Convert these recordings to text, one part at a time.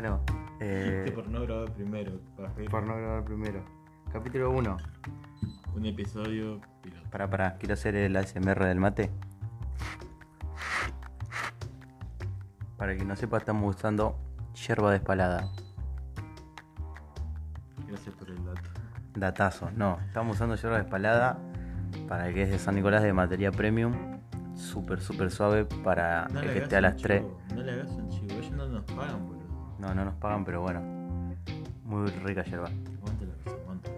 Bueno, eh, por no grabar primero, por no grabar primero. Capítulo 1. Un episodio piloto. Para, para, quiero hacer el ASMR del mate. Para quien no sepa, estamos usando yerba despalada. Gracias por el dato. Datazo, no, estamos usando yerba despalada para el que es de San Nicolás de materia premium. Súper, súper suave para No el que esté a las un 3. chivo, No le hagas un chivo, ellos no nos pagan, boludo. No, no nos pagan, pero bueno. Muy rica yerba. Aguante la cosa, aguante.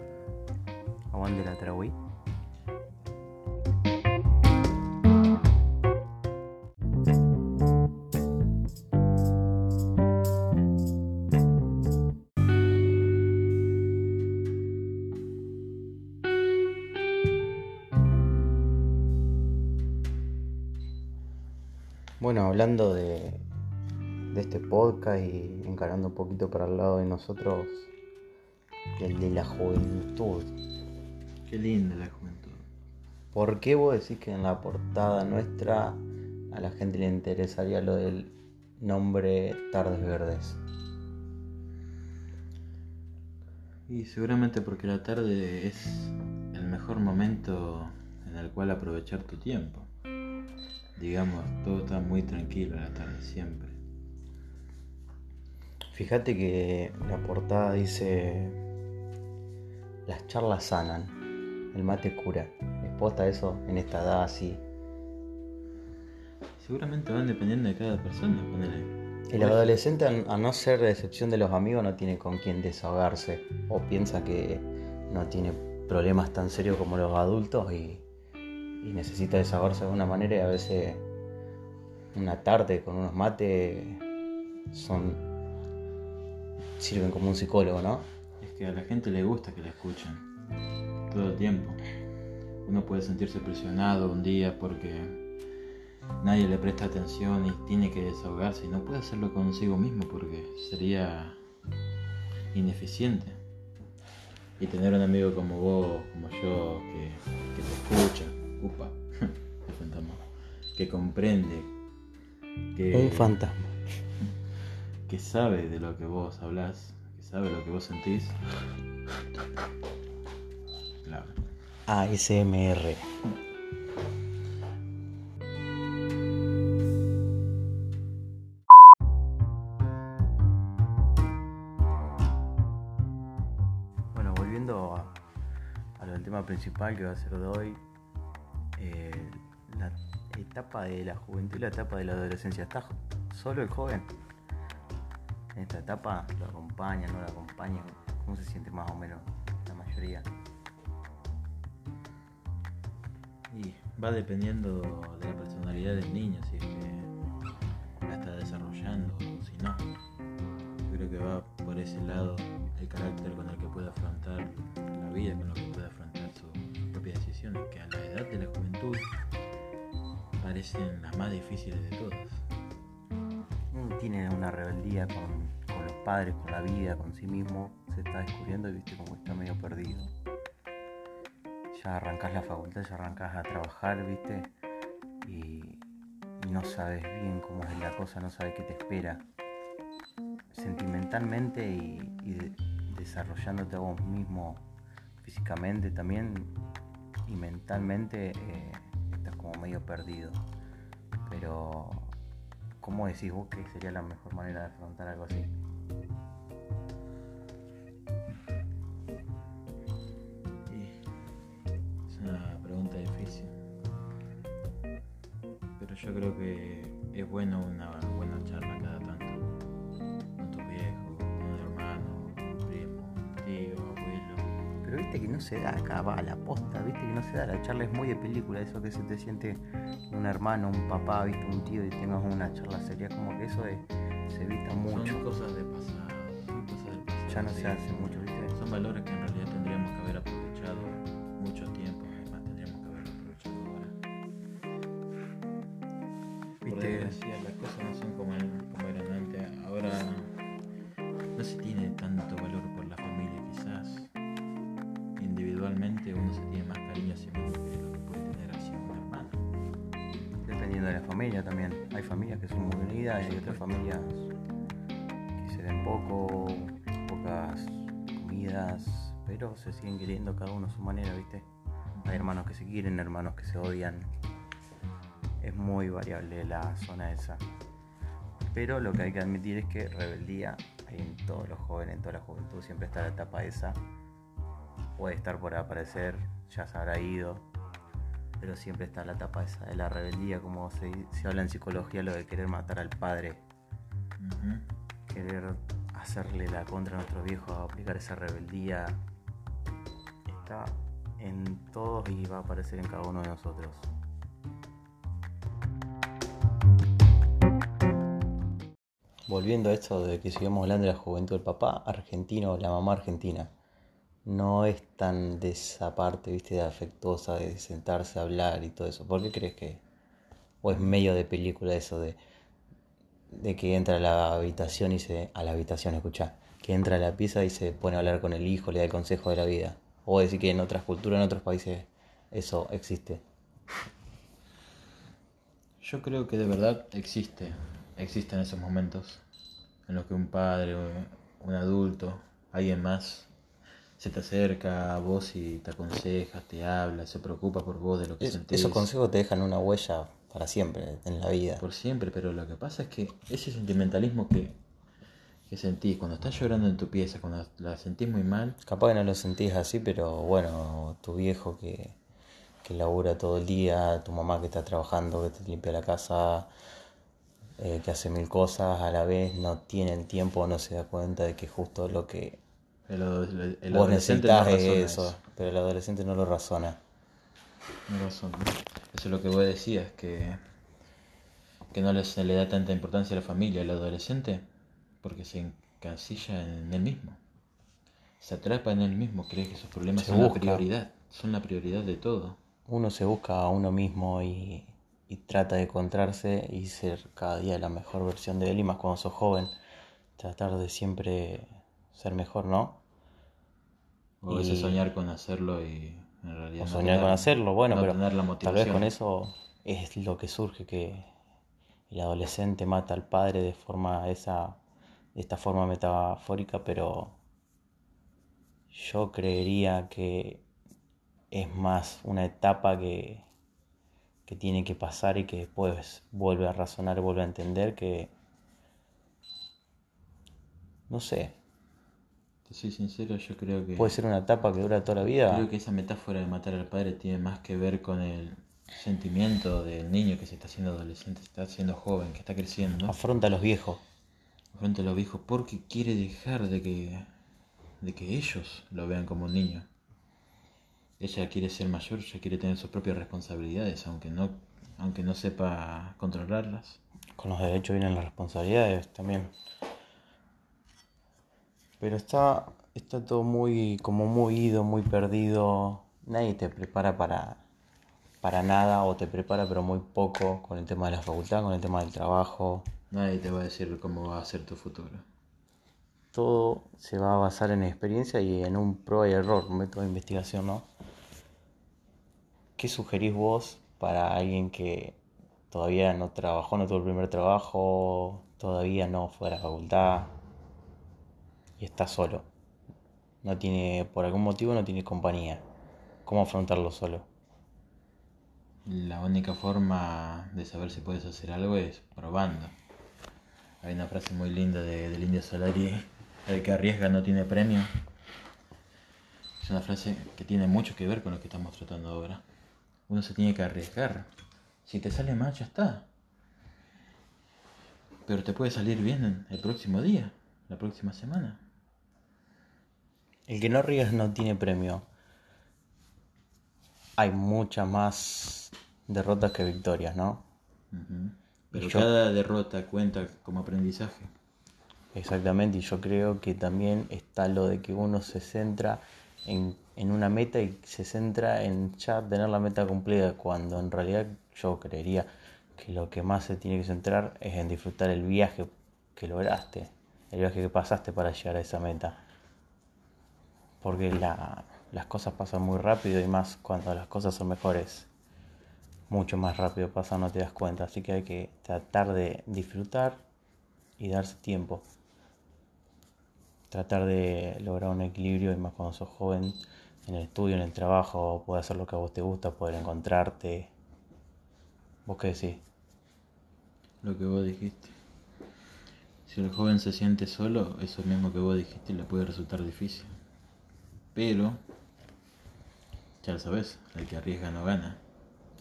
Aguante la Trawi. Bueno, hablando de, de este podcast y encarando un poquito para el lado de nosotros, el de la juventud. Qué linda la juventud. ¿Por qué vos decís que en la portada nuestra a la gente le interesaría lo del nombre Tardes Verdes? Y seguramente porque la tarde es el mejor momento en el cual aprovechar tu tiempo. Digamos, todo está muy tranquilo en la tarde siempre. Fíjate que la portada dice Las charlas sanan, el mate cura. ¿Es posta eso en esta edad así? Seguramente van dependiendo de cada persona, ponele. El adolescente, a no ser de excepción de los amigos, no tiene con quién desahogarse o piensa que no tiene problemas tan serios como los adultos y, y necesita desahogarse de alguna manera y a veces una tarde con unos mates son sirven como un psicólogo, ¿no? Es que a la gente le gusta que la escuchen todo el tiempo. Uno puede sentirse presionado un día porque nadie le presta atención y tiene que desahogarse y no puede hacerlo consigo mismo porque sería ineficiente. Y tener un amigo como vos, como yo, que, que te escucha, upa, el fantasma, que comprende, que, Un fantasma. Que sabe de lo que vos hablás, que sabe lo que vos sentís. Claro. ASMR. Bueno, volviendo a, tema principal que va a ser de hoy, eh, la etapa de la juventud y la etapa de la adolescencia. ¿Está solo el joven? En esta etapa lo acompaña, no lo acompaña. ¿Cómo se siente más o menos la mayoría? Y va dependiendo de la personalidad del niño, si es que la está desarrollando o si no. Yo creo que va por ese lado el carácter con el que puede afrontar la vida, con lo que puede afrontar sus propias decisiones, que a la edad de la juventud parecen las más difíciles de todas. Tiene una rebeldía con, los padres, con la vida, con sí mismo, se está descubriendo y viste como está medio perdido. Ya arrancás la facultad, ya arrancás a trabajar, viste, y, no sabes bien cómo es la cosa, no sabes qué te espera. Sentimentalmente y, y de- desarrollándote a vos mismo físicamente también y mentalmente eh, estás como medio perdido. Pero ¿Cómo decís vos que sería la mejor manera de afrontar algo así? Es una pregunta difícil. Pero yo creo que es bueno una buena charla cada viste que no se da acá, va a la posta, viste que no se da. La charla es muy de película, eso que se te siente un hermano, un papá, viste, un tío y tengas una charla sería como que eso es- se evita mucho. Son cosas de pasado. Son cosas del pasado. Ya no sí. se hace mucho, viste. Son valores que Hay familias que son muy unidas y hay otras familias que se ven poco, pocas comidas, pero se siguen queriendo cada uno a su manera, ¿viste? Hay hermanos que se quieren, hermanos que se odian. Es muy variable la zona esa. Pero lo que hay que admitir es que rebeldía hay en todos los jóvenes, en toda la juventud, siempre está la etapa esa. Puede estar por aparecer, ya se habrá ido, pero siempre está la etapa esa de la rebeldía, como se, habla en psicología, lo de querer matar al padre, querer hacerle la contra a nuestro viejo, aplicar esa rebeldía. Está en todos y va a aparecer en cada uno de nosotros. Volviendo a esto de que sigamos hablando de la juventud, el papá argentino o la mamá argentina no es tan de esa parte, viste, de afectuosa, de sentarse a hablar y todo eso. ¿Por qué crees que? O es medio de película eso de, de que entra a la habitación y se. a la habitación, escucha, que entra a la pieza y se pone a hablar con el hijo, le da el consejo de la vida. O decir que en otras culturas, en otros países, eso existe. Yo creo que de verdad existe, existen esos momentos en los que un padre, un adulto, alguien más, se te acerca a vos y te aconseja, te habla, se preocupa por vos de lo que sentís. Esos consejos te dejan una huella para siempre en la vida. Por siempre, pero lo que pasa es que ese sentimentalismo que que sentís cuando estás llorando en tu pieza, cuando la sentís muy mal. Capaz que no lo sentís así, pero bueno, tu viejo que, que labura todo el día, tu mamá que está trabajando, que te limpia la casa, eh, que hace mil cosas a la vez, no tiene el tiempo, no se da cuenta de que justo lo que el, vos necesitas es eso, pero el adolescente no lo razona. No razona. Eso es lo que vos decías, que, que no se le da tanta importancia a la familia, el adolescente porque se encasilla en él mismo. Se atrapa en él mismo, cree que sus problemas son la prioridad, son la prioridad de todo. Uno se busca a uno mismo y, trata de encontrarse y ser cada día la mejor versión de él y más cuando sos joven, tratar de siempre ser mejor, ¿no? O a veces soñar con hacerlo y en realidad... O soñar con hacerlo, bueno, pero tal vez con eso es lo que surge que el adolescente mata al padre de forma esa de esta forma metafórica, pero yo creería que es más una etapa que, que tiene que pasar y que después vuelve a razonar, vuelve a entender que, no sé. Te soy sincero, yo creo que... Puede ser una etapa que dura toda la vida. Creo que esa metáfora de matar al padre tiene más que ver con el sentimiento del niño que se está haciendo adolescente, se está haciendo joven, que está creciendo. Afronta a los viejos frente a los viejos porque quiere dejar de que, de que ellos lo vean como un niño. Ella quiere ser mayor, ella quiere tener sus propias responsabilidades, aunque no, aunque no sepa controlarlas. Con los derechos vienen las responsabilidades también. Pero está, está todo muy, como muy ido, muy perdido. Nadie te prepara para, para nada o te prepara pero muy poco con el tema de la facultad, con el tema del trabajo. Nadie te va a decir cómo va a ser tu futuro. Todo se va a basar en experiencia y en un prueba y error, un método de investigación, ¿no? ¿Qué sugerís vos para alguien que todavía no trabajó, no tuvo el primer trabajo, todavía no fue a la facultad y está solo? No tiene, por algún motivo no tiene compañía. ¿Cómo afrontarlo solo? La única forma de saber si puedes hacer algo es probando. Hay una frase muy linda de, del Indio Solari, el que arriesga no tiene premio. Es una frase que tiene mucho que ver con lo que estamos tratando ahora. Uno se tiene que arriesgar. Si te sale mal, ya está. Pero te puede salir bien el próximo día, la próxima semana. El que no arriesga no tiene premio. Hay muchas más derrotas que victorias, ¿no? Pero cada derrota cuenta como aprendizaje. Exactamente, y yo creo que también está lo de que uno se centra en, en, una meta y se centra en ya tener la meta cumplida, cuando en realidad yo creería que lo que más se tiene que centrar es en disfrutar el viaje que lograste, el viaje que pasaste para llegar a esa meta. Porque la, las cosas pasan muy rápido y más cuando las cosas son mejores mucho más rápido pasa, no te das cuenta. Así que hay que tratar de disfrutar y darse tiempo. tratar de lograr un equilibrio y más cuando sos joven en el estudio, en el trabajo, poder hacer lo que a vos te gusta, poder encontrarte. ¿Vos qué decís? Lo que vos dijiste. Si el joven se siente solo, eso mismo que vos dijiste le puede resultar difícil. Pero, ya lo sabes, el que arriesga no gana.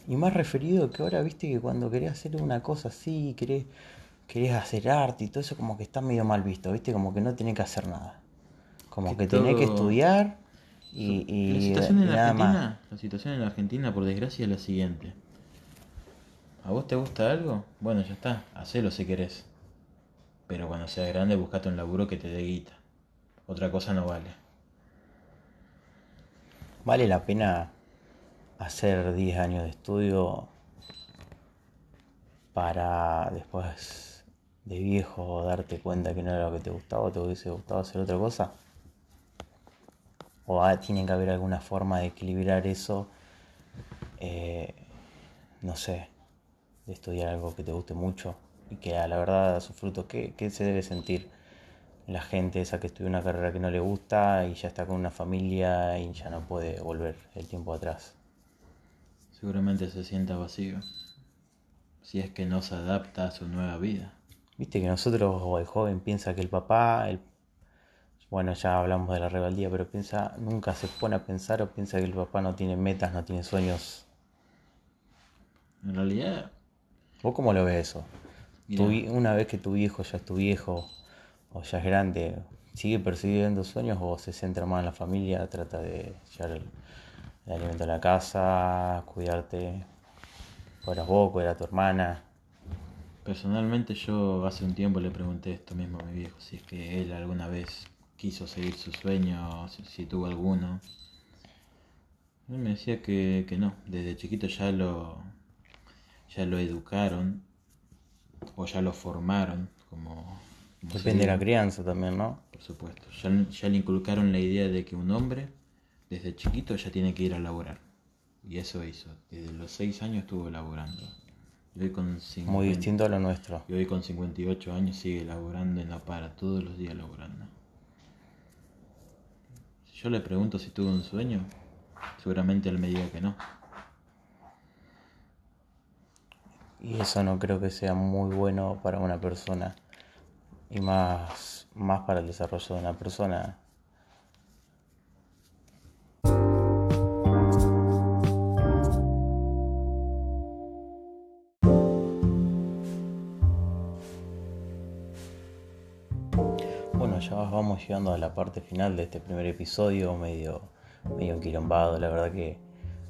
Y más referido que ahora, viste que cuando querés hacer una cosa así, querés, querés hacer arte y todo eso, como que está medio mal visto, viste, como que no tenés que hacer nada. Como que, Que tenés que estudiar y, y la situación en nada más. Argentina, la situación en Argentina, por desgracia, es la siguiente. ¿A vos te gusta algo? Bueno, ya está, hacelo si querés. Pero cuando seas grande, buscate un laburo que te dé guita. Otra cosa no vale. ¿Vale la pena hacer 10 años de estudio para después de viejo darte cuenta que no era lo que te gustaba o te hubiese gustado hacer otra cosa? ¿O ah, tiene que haber alguna forma de equilibrar eso? eh, no sé, de estudiar algo que te guste mucho y que a la verdad da su fruto. ¿Qué, qué se debe sentir la gente esa que estudia una carrera que no le gusta y ya está con una familia y ya no puede volver el tiempo atrás? Seguramente se sienta vacío. Si es que no se adapta a su nueva vida. Viste que nosotros o el joven piensa que el papá, el, bueno ya hablamos de la rebeldía, pero piensa, nunca se pone a pensar o piensa que el papá no tiene metas, no tiene sueños. En realidad, ¿Vos cómo lo ves eso? Tu una vez que tu viejo ya es tu viejo o ya es grande, ¿sigue persiguiendo sueños o se centra más en la familia, trata de llevar el, alimento a la casa, cuidarte? Cuidas vos, cuidar tu hermana. personalmente yo hace un tiempo le pregunté esto mismo a mi viejo, si es que él alguna vez quiso seguir su sueño, si, si tuvo alguno. Él me decía que, que no, desde chiquito ya lo, ya lo educaron o ya lo formaron, como... Depende de la crianza también, ¿no? Por supuesto. Ya, ya le inculcaron la idea de que un hombre, desde chiquito, ya tiene que ir a laborar. Y eso hizo. Desde los 6 años estuvo laborando. Y hoy con 50 Muy distinto a lo nuestro. Y hoy con 58 años sigue laborando y no para, todos los días laborando. Si yo le pregunto si tuvo un sueño, seguramente él me diga que no. Y eso no creo que sea muy bueno para una persona. Y más, más para el desarrollo de una persona. Bueno, ya vamos llegando a la parte final de este primer episodio, medio, medio enquilombado. La verdad que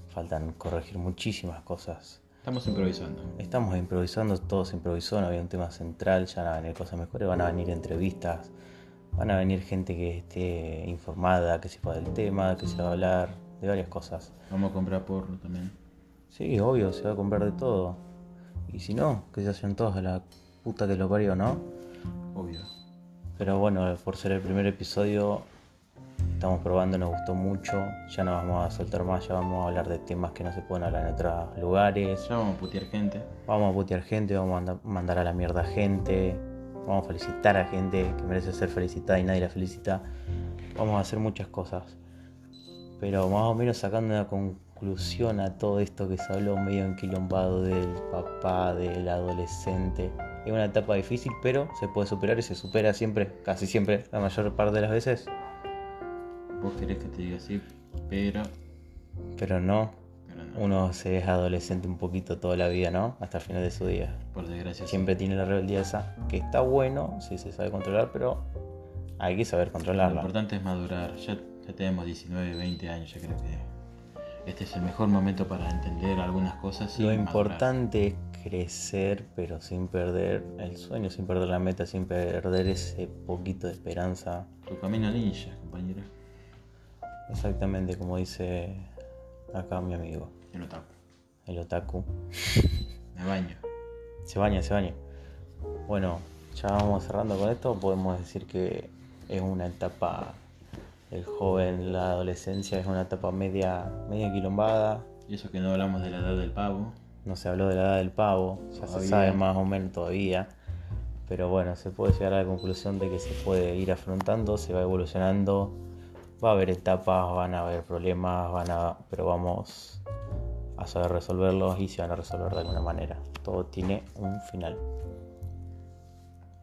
faltan corregir muchísimas cosas. Estamos improvisando. Estamos improvisando, todo se improvisó, no había un tema central, ya van a venir cosas mejores, van a venir entrevistas, van a venir gente que esté informada, que sepa del tema, que se va a hablar de varias cosas. Vamos a comprar porro también. Sí, obvio, se va a comprar de todo. Y si no, que se hacen todos a la puta que lo parió, ¿no? Obvio. Pero bueno, por ser el primer episodio, estamos probando, nos gustó mucho. Ya no vamos a soltar más, ya vamos a hablar de temas que no se pueden hablar en otros lugares. Ya vamos a putear gente. Vamos a putear gente, vamos a manda- mandar a la mierda a gente, vamos a felicitar a gente que merece ser felicitada y nadie la felicita. Vamos a hacer muchas cosas. Pero más o menos sacando una conclusión a todo esto que se habló medio enquilombado del papá, del adolescente. Es una etapa difícil, pero se puede superar y se supera siempre, casi siempre, la mayor parte de las veces. Vos querés que te diga así, pero... Pero no, pero no. uno se es adolescente un poquito toda la vida, ¿no? Hasta el final de su día. Por desgracia. sí. Siempre tiene la rebeldía esa, que está bueno si se sabe controlar, pero hay que saber Lo controlarla. importante es madurar. Ya, ya tenemos 19, 20 años, ya creo que este es el mejor momento para entender algunas cosas. Lo madurar. importante es crecer, pero sin perder el sueño, sin perder la meta, sin perder ese poquito de esperanza. Tu camino ninja, compañero. Exactamente como dice acá mi amigo, Yo lo tapo. el otaku. Me baño. Se baña, se baña. Bueno, ya vamos cerrando con esto. Podemos decir que es una etapa, el joven, la adolescencia es una etapa media, media quilombada. Y eso que no hablamos de la edad del pavo. No se habló de la edad del pavo, ya se sabe más o menos todavía. Pero bueno, se puede llegar a la conclusión de que se puede ir afrontando, se va evolucionando, va a haber etapas, van a haber problemas, van a, pero vamos a saber resolverlos y se van a resolver de alguna manera. Todo tiene un final.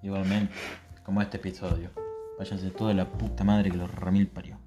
Igualmente, como este episodio. Váyanse toda la puta madre que los remil parió.